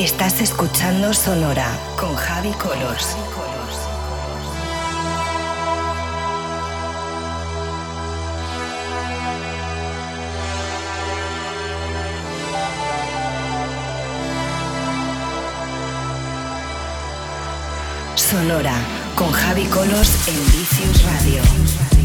Estás escuchando Sonora con Javi Colors. Sonora con Javi Colors en Vicious Radio.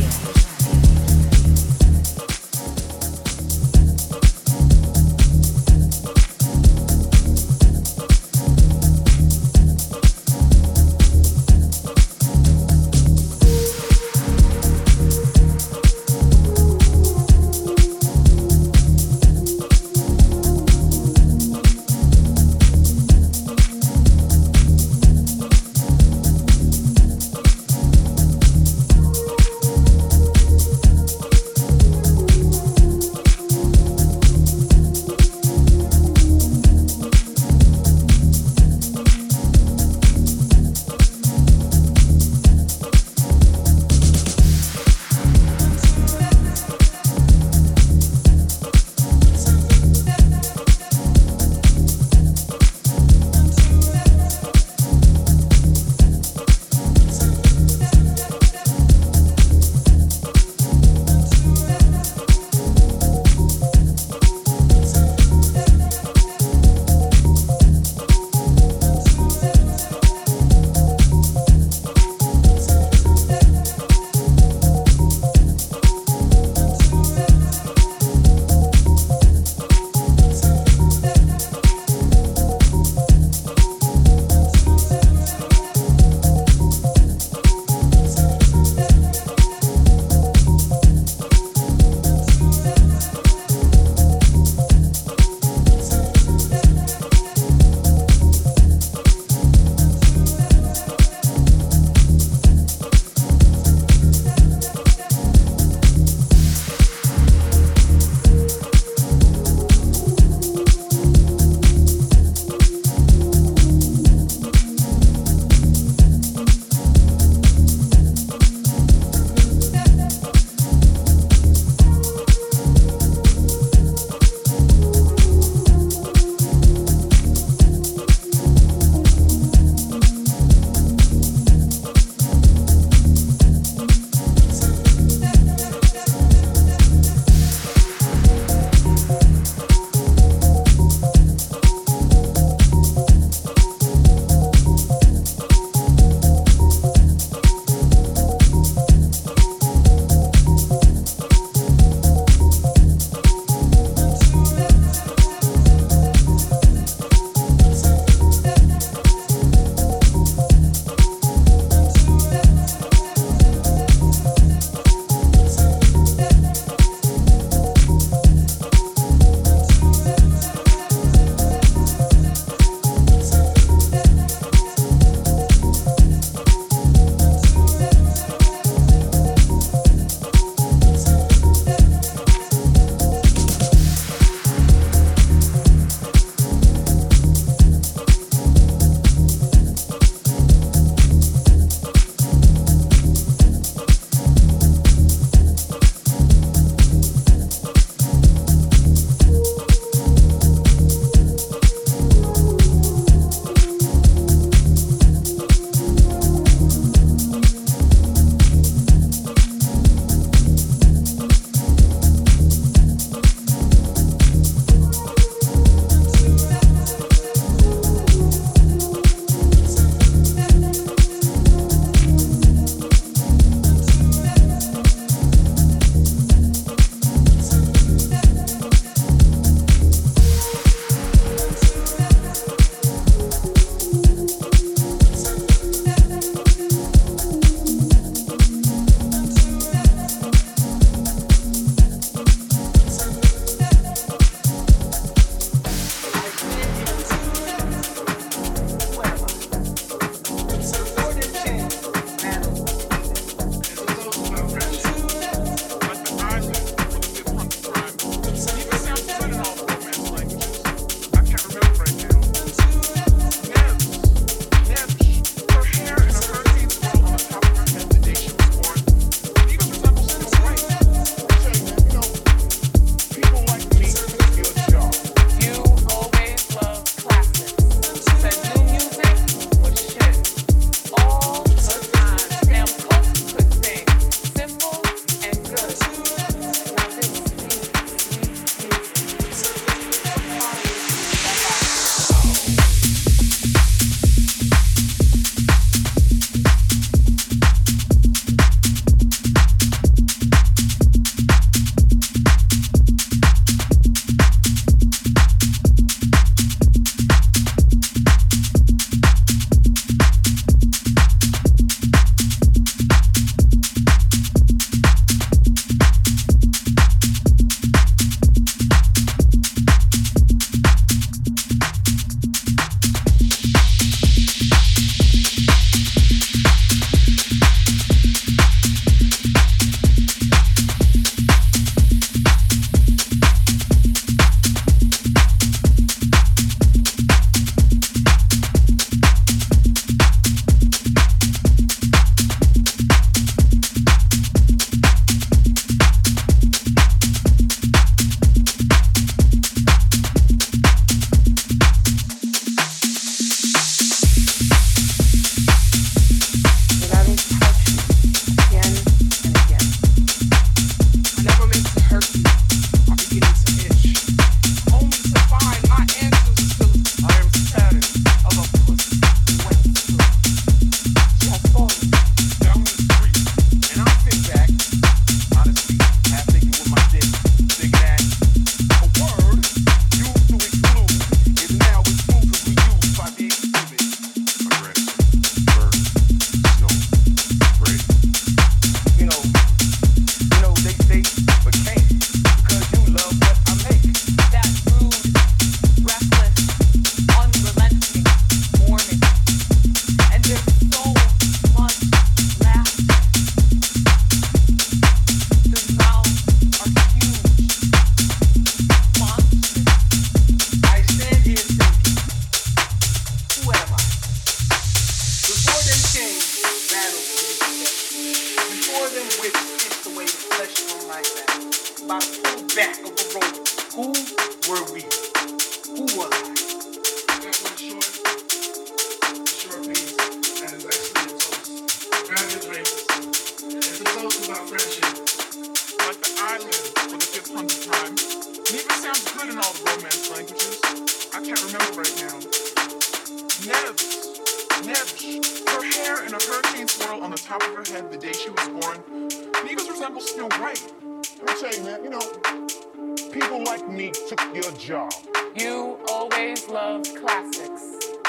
You always loved classics.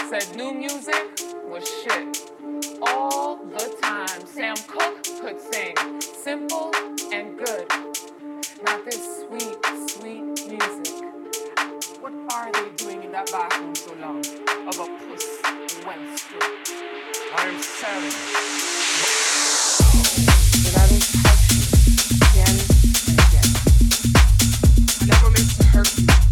Said new music was shit. All the time, Sam Cooke could sing. Simple and good. Not this sweet, sweet music. What are they doing in that bathroom so long? Of a puss went through. I'm sorry. Without hurt you.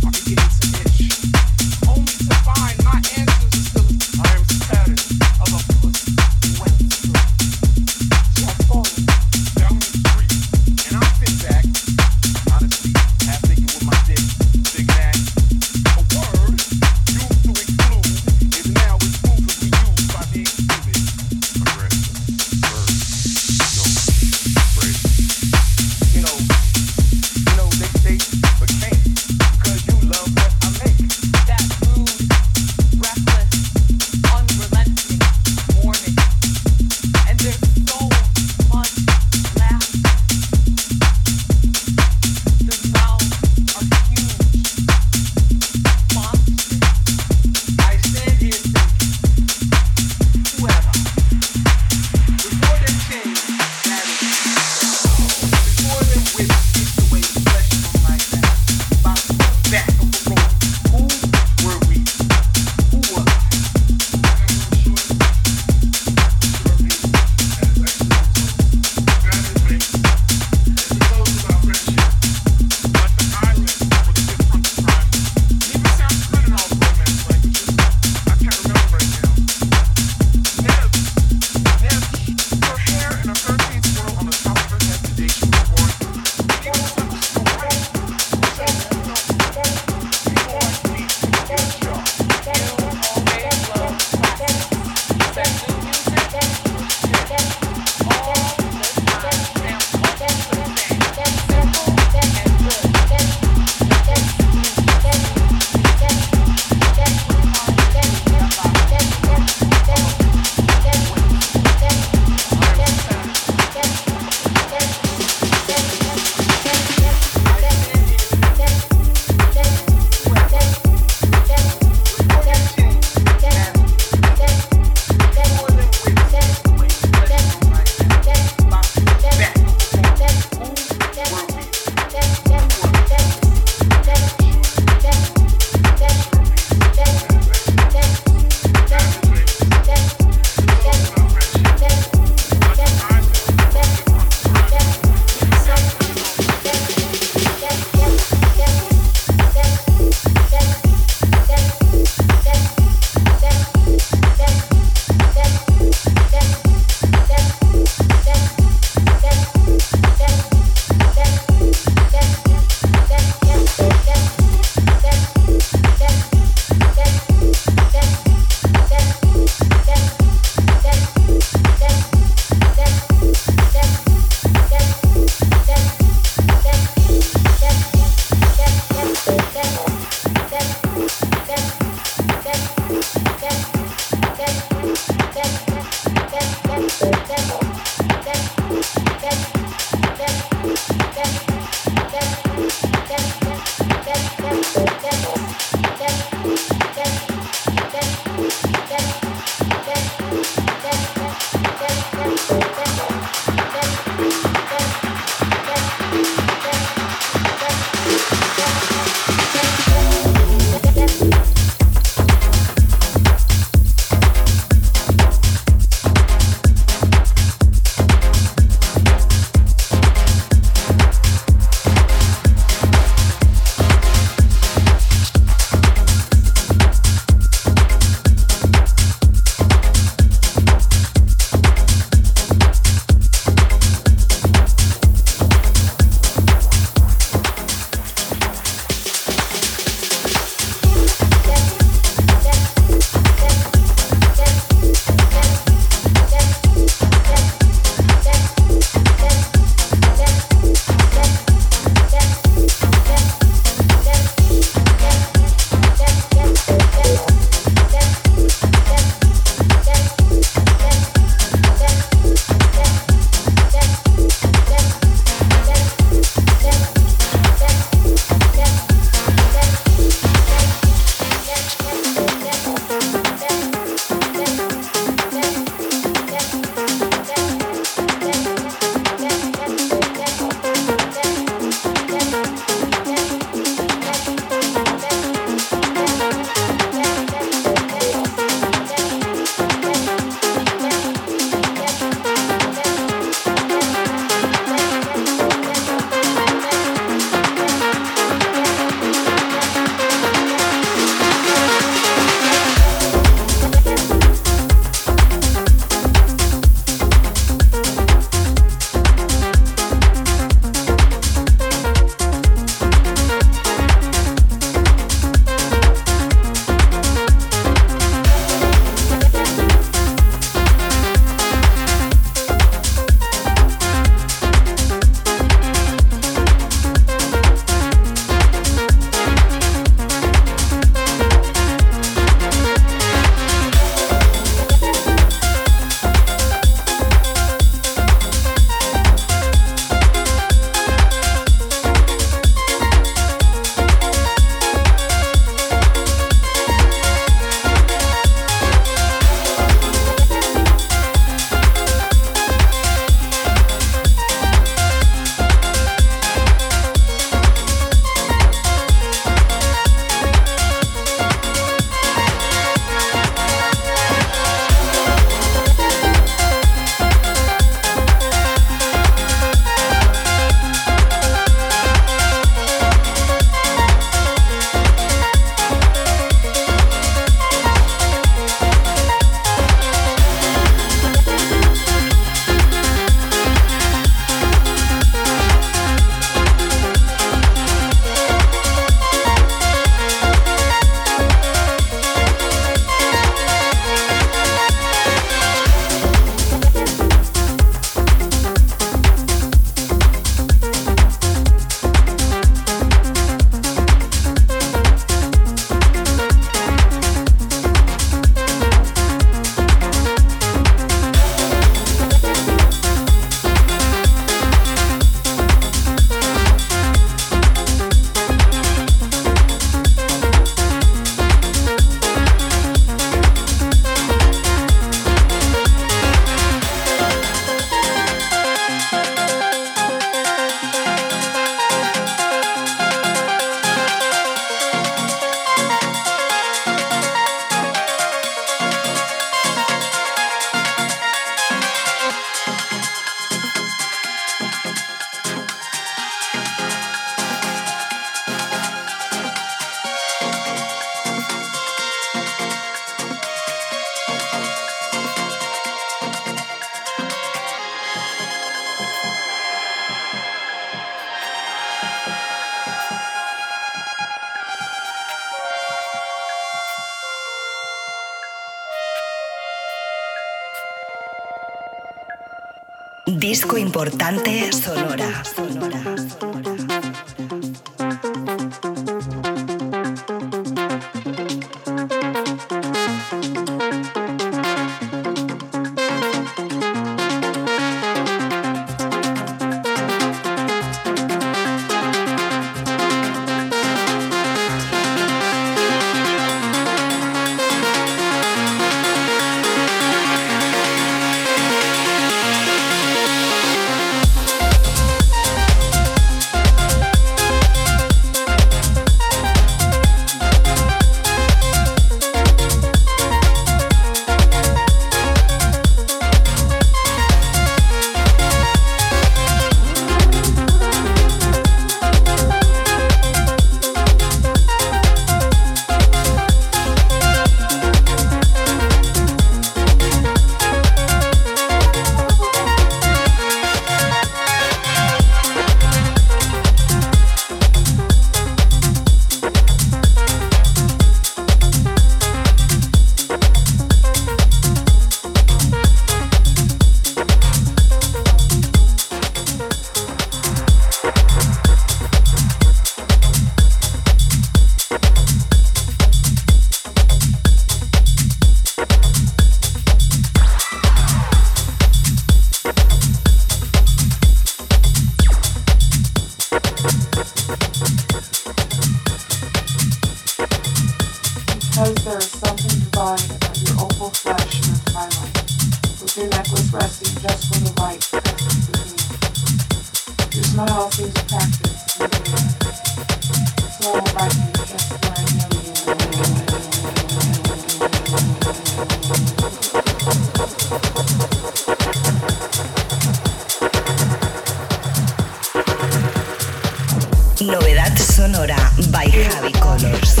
Novedad sonora by Javi Colors.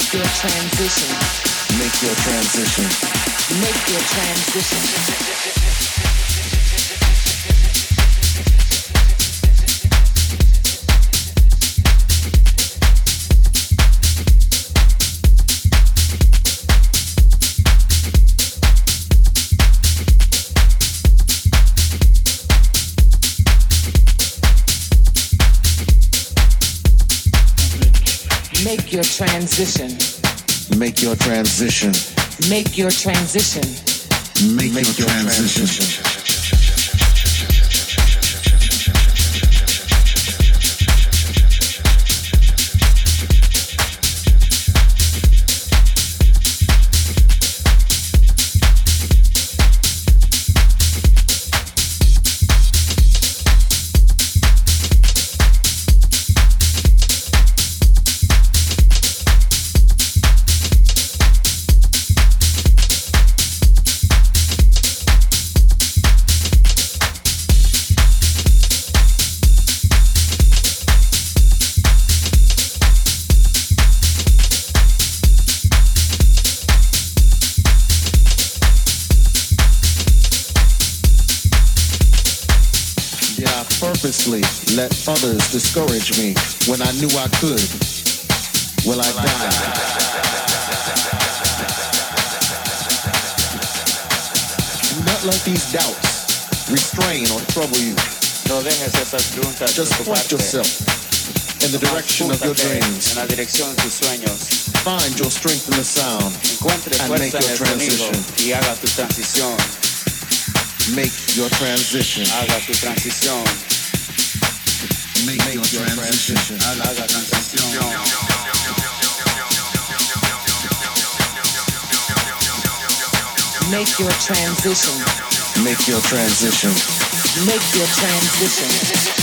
Transition. Make your transition. Make your transition. Make, your transition. Make your, transition. Make your transition. Make, your, transition. Knew I could. Well, I die? Do not let these doubts restrain or trouble you. No dejes esas preguntas Just point yourself in the direction of your dreams. En la dirección de tus sueños. Find your strength in the sound. And make your transition. y haga tu transición. Make your transition. Make your transition. Haga tu transición. Make your transition. Make your transition. Make your transition.